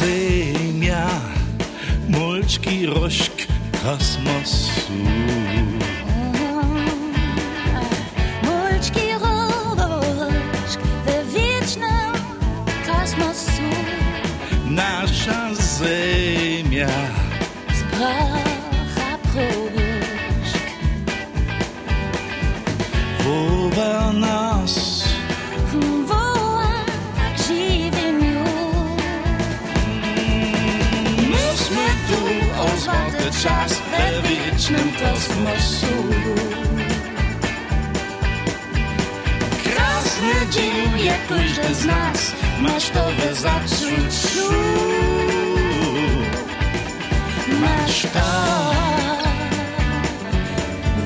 Ziemia, Molczki rośk kosmosu. Nasza Ziemia Sprawa wiecznym kosmosu. Krasny dzień, jak każdy z nas, masz to we zaczuciu. Masz to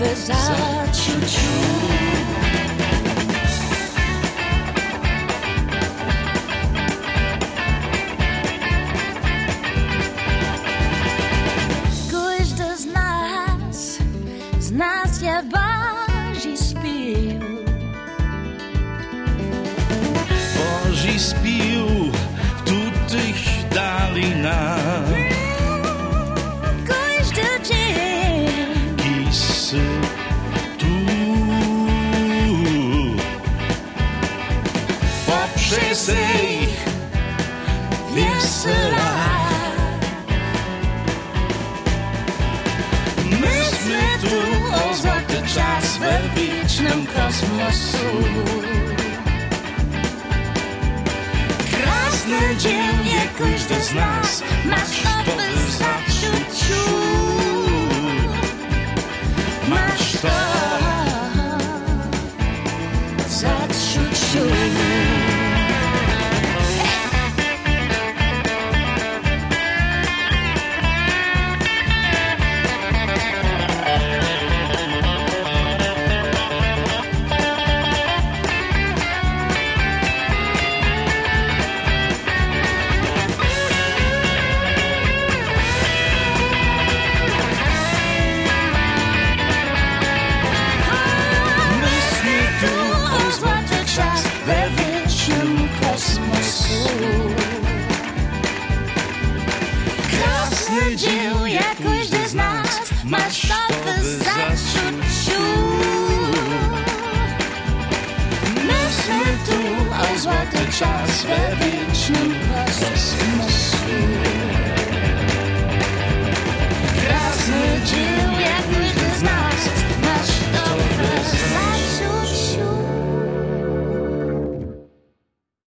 w zaczuciu barge espio. Barge espio, tut dich tu nach. Say czas we wiecznym kosmosu. Krasny dzień, jak każdy z nas, masz to w Wydzielił jak z nas Marszowy zaśród siół Myślę tu o złoty czas We wiecznym procesie.